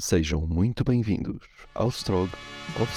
Sejam muito bem-vindos ao Strog of